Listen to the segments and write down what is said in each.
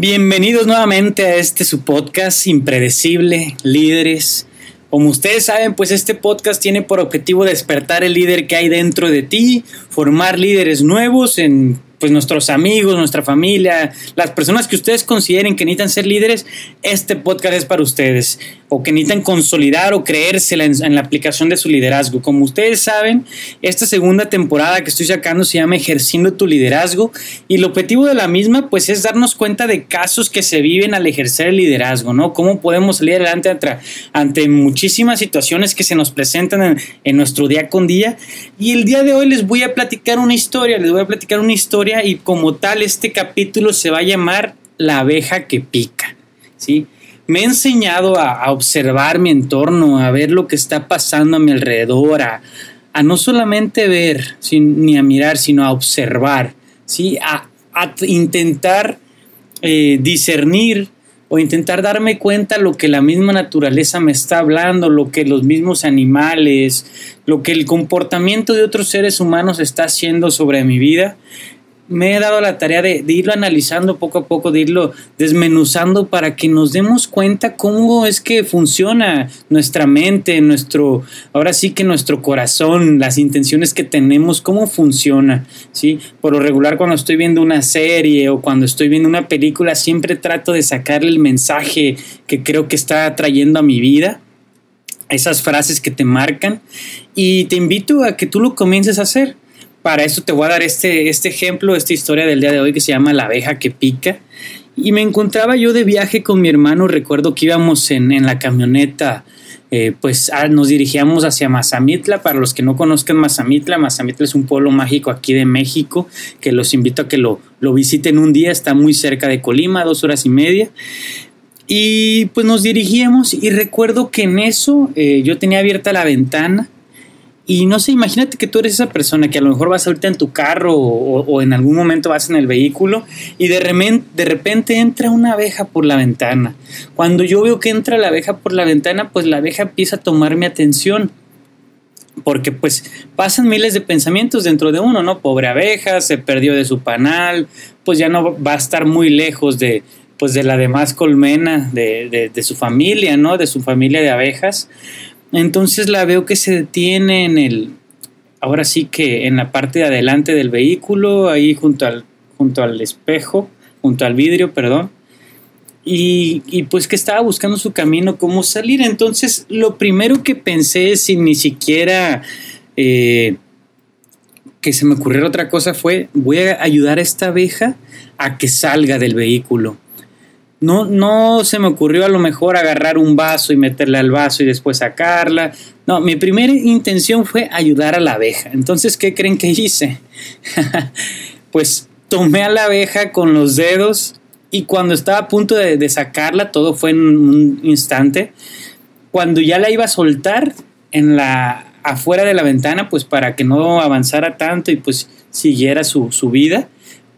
Bienvenidos nuevamente a este su podcast impredecible, líderes. Como ustedes saben, pues este podcast tiene por objetivo despertar el líder que hay dentro de ti, formar líderes nuevos en pues nuestros amigos, nuestra familia, las personas que ustedes consideren que necesitan ser líderes, este podcast es para ustedes o que necesitan consolidar o creérsela en, la aplicación de su liderazgo. Como ustedes saben, esta segunda temporada que estoy sacando se llama Ejerciendo tu liderazgo y el objetivo de la misma pues es darnos cuenta de casos que se viven al ejercer el liderazgo, ¿no? Cómo podemos salir adelante ante, muchísimas situaciones que se nos presentan en, en nuestro día con día. Y el día de hoy les voy a platicar una historia, les voy a platicar una historia y como tal este capítulo se va a llamar La abeja que pica, ¿sí? me ha enseñado a, observar mi entorno, a ver lo que está pasando a mi alrededor, a, no solamente ver ni a mirar, sino a observar, ¿sí? a, intentar eh, discernir o intentar darme cuenta lo que la misma naturaleza me está hablando, lo que los mismos animales, lo que el comportamiento de otros seres humanos está haciendo sobre mi vida me he dado la tarea de, irlo analizando poco a poco, de irlo desmenuzando para que nos demos cuenta cómo es que funciona nuestra mente, nuestro, ahora sí que nuestro corazón, las intenciones que tenemos, cómo funciona, ¿sí? Por lo regular cuando estoy viendo una serie o cuando estoy viendo una película, siempre trato de sacarle el mensaje que creo que está trayendo a mi vida esas frases que te marcan y te invito a que tú lo comiences a hacer para eso te voy a dar este, este ejemplo, esta historia del día de hoy que se llama La abeja que pica. Y me encontraba yo de viaje con mi hermano, recuerdo que íbamos en, la camioneta, eh, pues nos dirigíamos hacia Mazamitla. Para los que no conozcan Mazamitla, Mazamitla es un pueblo mágico aquí de México, que los invito a que lo, visiten un día, está muy cerca de Colima, dos horas y media. Y pues nos dirigíamos y recuerdo que en eso eh, yo tenía abierta la ventana y no sé, imagínate que tú eres esa persona que a lo mejor vas ahorita en tu carro o, en algún momento vas en el vehículo y de, repente, entra una abeja por la ventana. Cuando yo veo que entra la abeja por la ventana, pues la abeja empieza a tomar mi atención. Porque pues pasan miles de pensamientos dentro de uno, ¿no? Pobre abeja, se perdió de su panal, pues ya no va a estar muy lejos de, pues de la demás colmena de, de su familia, ¿no? De su familia de abejas. Entonces la veo que se detiene en el, ahora sí que en la parte de adelante del vehículo, ahí junto al, junto al espejo, junto al vidrio, perdón. Y, y, pues que estaba buscando su camino, cómo salir. Entonces lo primero que pensé sin ni siquiera eh, que se me ocurriera otra cosa fue, voy a ayudar a esta abeja a que salga del vehículo. No, no se me ocurrió a lo mejor agarrar un vaso y meterle al vaso y después sacarla. No, mi primera intención fue ayudar a la abeja. Entonces, ¿qué creen que hice? pues tomé a la abeja con los dedos y cuando estaba a punto de, de, sacarla, todo fue en un instante. Cuando ya la iba a soltar en la afuera de la ventana, pues para que no avanzara tanto y pues siguiera su, su vida,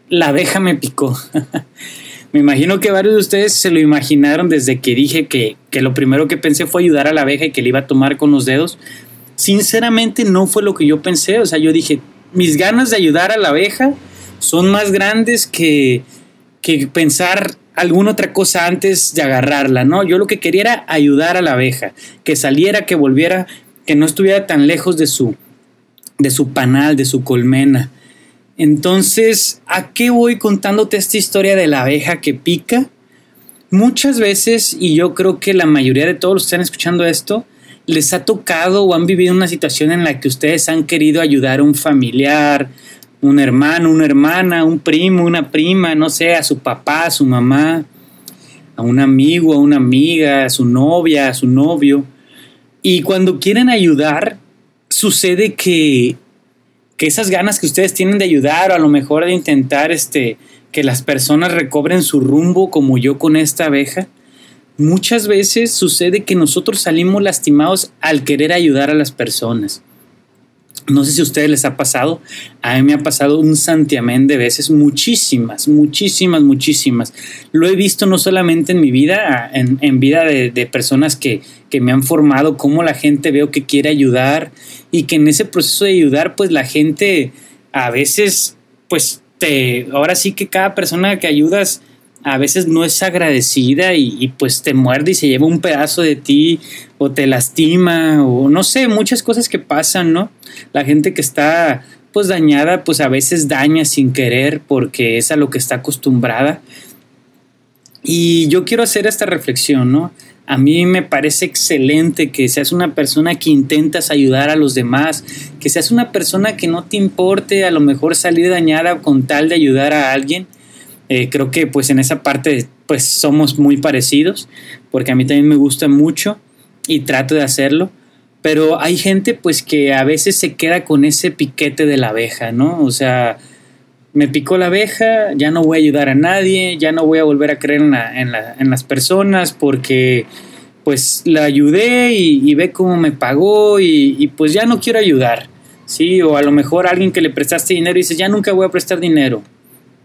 la abeja me picó. Me imagino que varios de ustedes se lo imaginaron desde que dije que, lo primero que pensé fue ayudar a la abeja y que le iba a tomar con los dedos. Sinceramente no fue lo que yo pensé. O sea, yo dije, mis ganas de ayudar a la abeja son más grandes que, que pensar alguna otra cosa antes de agarrarla, ¿no? Yo lo que quería era ayudar a la abeja, que saliera, que volviera, que no estuviera tan lejos de su, de su panal, de su colmena. Entonces, ¿a qué voy contándote esta historia de la abeja que pica? Muchas veces, y yo creo que la mayoría de todos los que están escuchando esto, les ha tocado o han vivido una situación en la que ustedes han querido ayudar a un familiar, un hermano, una hermana, un primo, una prima, no sé, a su papá, a su mamá, a un amigo, a una amiga, a su novia, a su novio. Y cuando quieren ayudar, sucede que que esas ganas que ustedes tienen de ayudar o a lo mejor de intentar este, que las personas recobren su rumbo como yo con esta abeja, muchas veces sucede que nosotros salimos lastimados al querer ayudar a las personas. No sé si a ustedes les ha pasado, a mí me ha pasado un santiamén de veces, muchísimas, muchísimas, muchísimas. Lo he visto no solamente en mi vida, en, vida de, de personas que, que, me han formado, cómo la gente veo que quiere ayudar y que en ese proceso de ayudar, pues la gente a veces, pues te, ahora sí que cada persona que ayudas a veces no es agradecida y, pues te muerde y se lleva un pedazo de ti o te lastima o no sé, muchas cosas que pasan, ¿no? La gente que está pues dañada pues a veces daña sin querer porque es a lo que está acostumbrada. Y yo quiero hacer esta reflexión, ¿no? A mí me parece excelente que seas una persona que intentas ayudar a los demás, que seas una persona que no te importe a lo mejor salir dañada con tal de ayudar a alguien eh, creo que pues en esa parte pues somos muy parecidos, porque a mí también me gusta mucho y trato de hacerlo, pero hay gente pues que a veces se queda con ese piquete de la abeja, ¿no? O sea, me picó la abeja, ya no voy a ayudar a nadie, ya no voy a volver a creer en, las personas porque pues la ayudé y, ve cómo me pagó y, pues ya no quiero ayudar, ¿sí? O a lo mejor alguien que le prestaste dinero y dices, ya nunca voy a prestar dinero,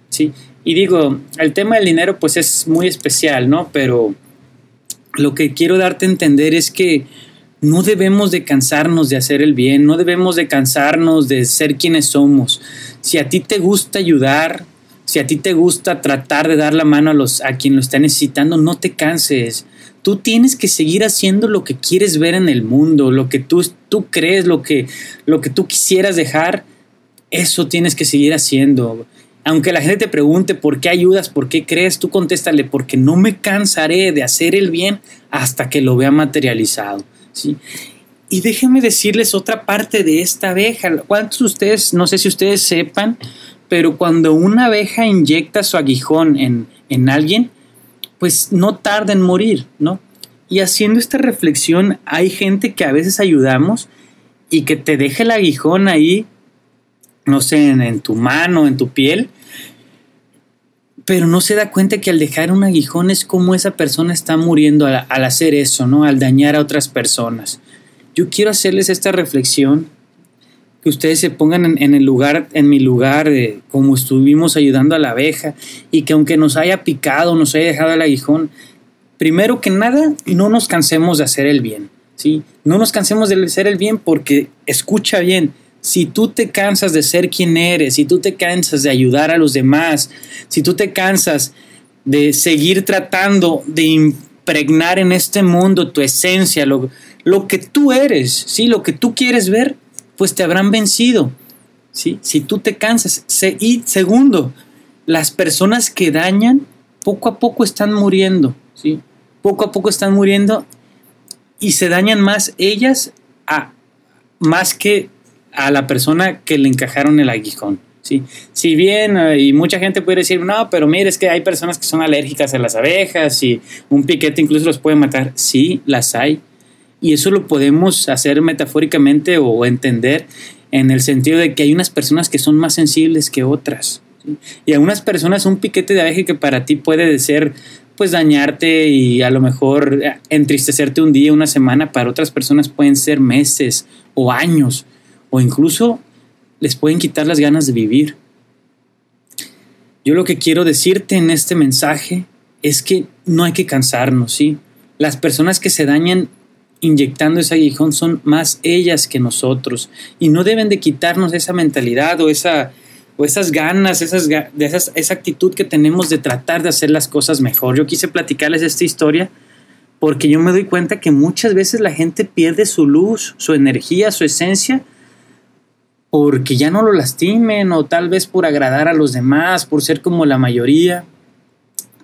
¿sí? Y digo, el tema del dinero pues es muy especial, ¿no? Pero lo que quiero darte a entender es que no debemos de cansarnos de hacer el bien, no debemos de cansarnos de ser quienes somos. Si a ti te gusta ayudar, si a ti te gusta tratar de dar la mano a, los, a quien lo está necesitando, no te canses. Tú tienes que seguir haciendo lo que quieres ver en el mundo, lo que tú, tú crees, lo que, lo que tú quisieras dejar, eso tienes que seguir haciendo. Aunque la gente te pregunte por qué ayudas, por qué crees, tú contéstale, porque no me cansaré de hacer el bien hasta que lo vea materializado. ¿Sí? Y déjenme decirles otra parte de esta abeja. ¿Cuántos de ustedes, no sé si ustedes sepan, pero cuando una abeja inyecta su aguijón en, en alguien, pues no tarda en morir, ¿no? Y haciendo esta reflexión, hay gente que a veces ayudamos y que te deja el aguijón ahí, no sé, en, en tu mano, en tu piel, pero no se da cuenta que al dejar un aguijón es como esa persona está muriendo al, hacer eso, ¿no? Al dañar a otras personas. Yo quiero hacerles esta reflexión, que ustedes se pongan en, el lugar, en mi lugar, de como estuvimos ayudando a la abeja, y que aunque nos haya picado, nos haya dejado el aguijón, primero que nada, no nos cansemos de hacer el bien, ¿sí? No nos cansemos de hacer el bien porque, escucha bien, si tú te cansas de ser quien eres, si tú te cansas de ayudar a los demás, si tú te cansas de seguir tratando de impregnar en este mundo tu esencia, lo, lo que tú eres, ¿sí? lo que tú quieres ver, pues te habrán vencido. ¿sí? Si tú te cansas. Y segundo, las personas que dañan poco a poco están muriendo. ¿sí? Poco a poco están muriendo y se dañan más ellas a, más que a la persona que le encajaron el aguijón. ¿sí? Si bien, eh, y mucha gente puede decir, no, pero mire, es que hay personas que son alérgicas a las abejas y un piquete incluso los puede matar. Sí, las hay. Y eso lo podemos hacer metafóricamente o entender en el sentido de que hay unas personas que son más sensibles que otras. Y a unas personas un piquete de abeja que para ti puede ser pues dañarte y a lo mejor entristecerte un día, una semana, para otras personas pueden ser meses o años o incluso les pueden quitar las ganas de vivir. Yo lo que quiero decirte en este mensaje es que no hay que cansarnos, ¿sí? Las personas que se dañan inyectando ese aguijón son más ellas que nosotros y no deben de quitarnos esa mentalidad o esa o esas ganas, esas, esas, esa actitud que tenemos de tratar de hacer las cosas mejor. Yo quise platicarles esta historia porque yo me doy cuenta que muchas veces la gente pierde su luz, su energía, su esencia porque ya no lo lastimen o tal vez por agradar a los demás, por ser como la mayoría.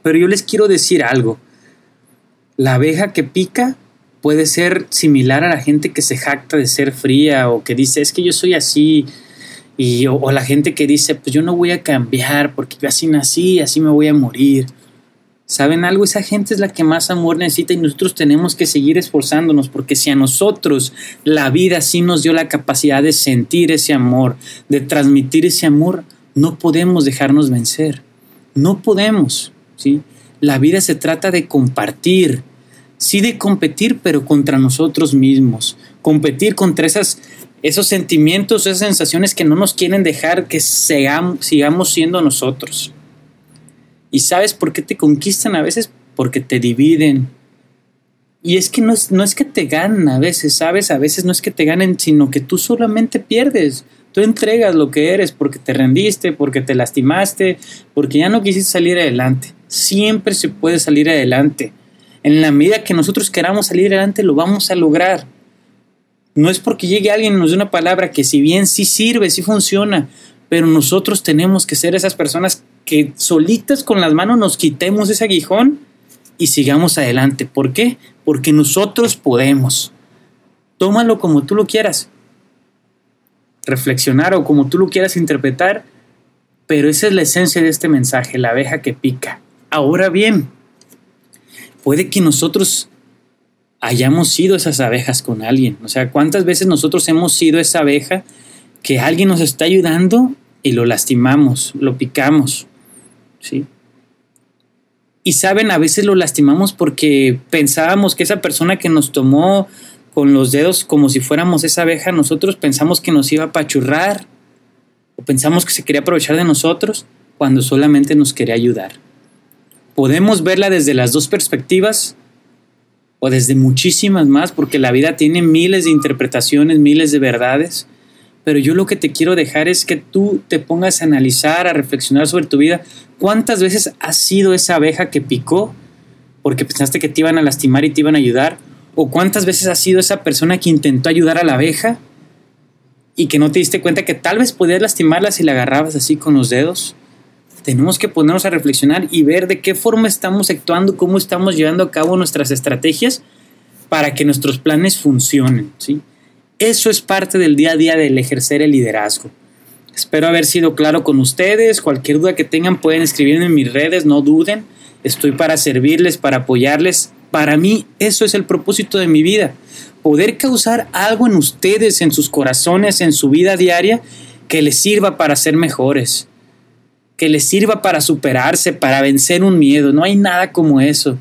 Pero yo les quiero decir algo. La abeja que pica puede ser similar a la gente que se jacta de ser fría o que dice es que yo soy así y o, la gente que dice pues yo no voy a cambiar porque yo así nací, así me voy a morir. ¿Saben algo? Esa gente es la que más amor necesita y nosotros tenemos que seguir esforzándonos porque si a nosotros la vida sí nos dio la capacidad de sentir ese amor, de transmitir ese amor, no podemos dejarnos vencer. No podemos, ¿sí? La vida se trata de compartir, sí de competir, pero contra nosotros mismos. Competir contra esos sentimientos, esas sensaciones que no nos quieren dejar que sigamos siendo nosotros. ¿Y sabes por qué te conquistan a veces? Porque te dividen. Y es que no es, no es que te ganen a veces, ¿sabes? A veces no es que te ganen, sino que tú solamente pierdes. Tú entregas lo que eres porque te rendiste, porque te lastimaste, porque ya no quisiste salir adelante. Siempre se puede salir adelante. En la medida que nosotros queramos salir adelante, lo vamos a lograr. No es porque llegue alguien y nos dé una palabra que si bien sí sirve, sí funciona, pero nosotros tenemos que ser esas personas que solitas con las manos nos quitemos ese aguijón y sigamos adelante. ¿Por qué? Porque nosotros podemos. Tómalo como tú lo quieras. Reflexionar o como tú lo quieras interpretar, pero esa es la esencia de este mensaje, la abeja que pica. Ahora bien, puede que nosotros hayamos sido esas abejas con alguien. O sea, ¿cuántas veces nosotros hemos sido esa abeja que alguien nos está ayudando y lo lastimamos, lo picamos? ¿Sí? Y saben, a veces lo lastimamos porque pensábamos que esa persona que nos tomó con los dedos como si fuéramos esa abeja, nosotros pensamos que nos iba a pachurrar o pensamos que se quería aprovechar de nosotros cuando solamente nos quería ayudar. Podemos verla desde las dos perspectivas o desde muchísimas más porque la vida tiene miles de interpretaciones, miles de verdades pero yo lo que te quiero dejar es que tú te pongas a analizar, a reflexionar sobre tu vida. ¿Cuántas veces has sido esa abeja que picó porque pensaste que te iban a lastimar y te iban a ayudar? ¿O cuántas veces has sido esa persona que intentó ayudar a la abeja y que no te diste cuenta que tal vez podías lastimarla si la agarrabas así con los dedos? Tenemos que ponernos a reflexionar y ver de qué forma estamos actuando, cómo estamos llevando a cabo nuestras estrategias para que nuestros planes funcionen, ¿sí? Eso es parte del día a día del ejercer el liderazgo. Espero haber sido claro con ustedes. Cualquier duda que tengan pueden escribirme en mis redes, no duden. Estoy para servirles, para apoyarles. Para mí eso es el propósito de mi vida. Poder causar algo en ustedes, en sus corazones, en su vida diaria, que les sirva para ser mejores. Que les sirva para superarse, para vencer un miedo. No hay nada como eso.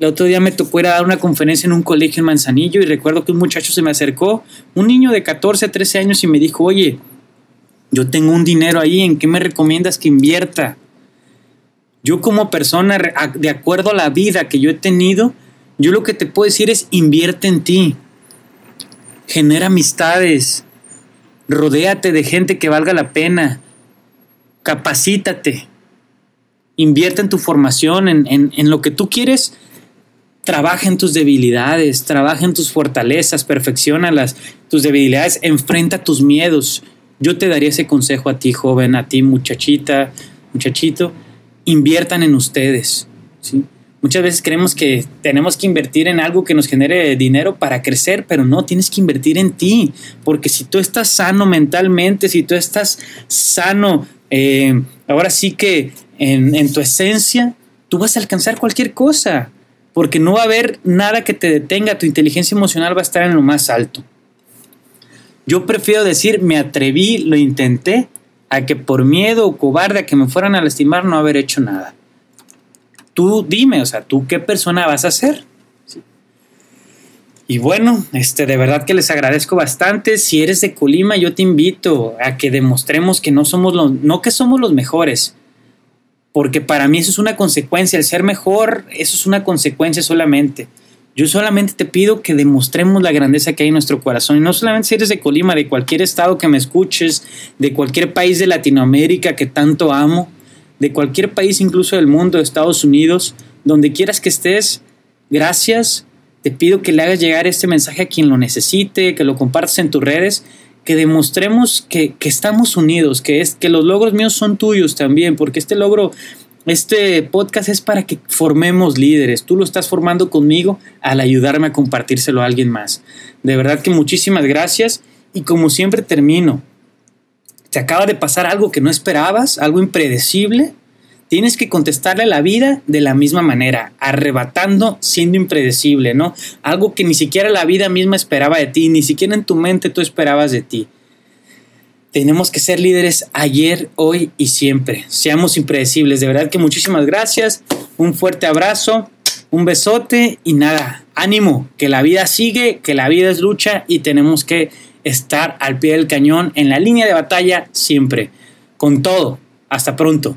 El otro día me tocó ir a dar una conferencia en un colegio en Manzanillo y recuerdo que un muchacho se me acercó, un niño de 14, 13 años y me dijo, oye, yo tengo un dinero ahí, ¿en qué me recomiendas que invierta? Yo como persona, de acuerdo a la vida que yo he tenido, yo lo que te puedo decir es invierte en ti, genera amistades, rodéate de gente que valga la pena, capacítate, invierte en tu formación, en, en lo que tú quieres trabaja en tus debilidades, trabaja en tus fortalezas, perfecciona las, tus debilidades, enfrenta tus miedos. Yo te daría ese consejo a ti, joven, a ti, muchachita, muchachito, inviertan en ustedes. ¿sí? Muchas veces creemos que tenemos que invertir en algo que nos genere dinero para crecer, pero no, tienes que invertir en ti, porque si tú estás sano mentalmente, si tú estás sano, eh, ahora sí que en tu esencia, tú vas a alcanzar cualquier cosa porque no va a haber nada que te detenga, tu inteligencia emocional va a estar en lo más alto. Yo prefiero decir, me atreví, lo intenté, a que por miedo o cobarde a que me fueran a lastimar no haber hecho nada. Tú dime, o sea, tú qué persona vas a ser. Y bueno, este, de verdad que les agradezco bastante. Si eres de Colima, yo te invito a que demostremos que no somos los, no que somos los mejores, porque para mí eso es una consecuencia, el ser mejor, eso es una consecuencia solamente. Yo solamente te pido que demostremos la grandeza que hay en nuestro corazón. Y no solamente si eres de Colima, de cualquier estado que me escuches, de cualquier país de Latinoamérica que tanto amo, de cualquier país incluso del mundo, de Estados Unidos, donde quieras que estés, gracias. Te pido que le hagas llegar este mensaje a quien lo necesite, que lo compartas en tus redes que demostremos que, estamos unidos, que, es, que los logros míos son tuyos también, porque este logro, este podcast es para que formemos líderes. Tú lo estás formando conmigo al ayudarme a compartírselo a alguien más. De verdad que muchísimas gracias y como siempre termino. Te acaba de pasar algo que no esperabas, algo impredecible tienes que contestarle a la vida de la misma manera, arrebatando, siendo impredecible, ¿no? Algo que ni siquiera la vida misma esperaba de ti, ni siquiera en tu mente tú esperabas de ti. Tenemos que ser líderes ayer, hoy y siempre. Seamos impredecibles. De verdad que muchísimas gracias. Un fuerte abrazo, un besote y nada, ánimo, que la vida sigue, que la vida es lucha y tenemos que estar al pie del cañón en la línea de batalla siempre. Con todo. Hasta pronto.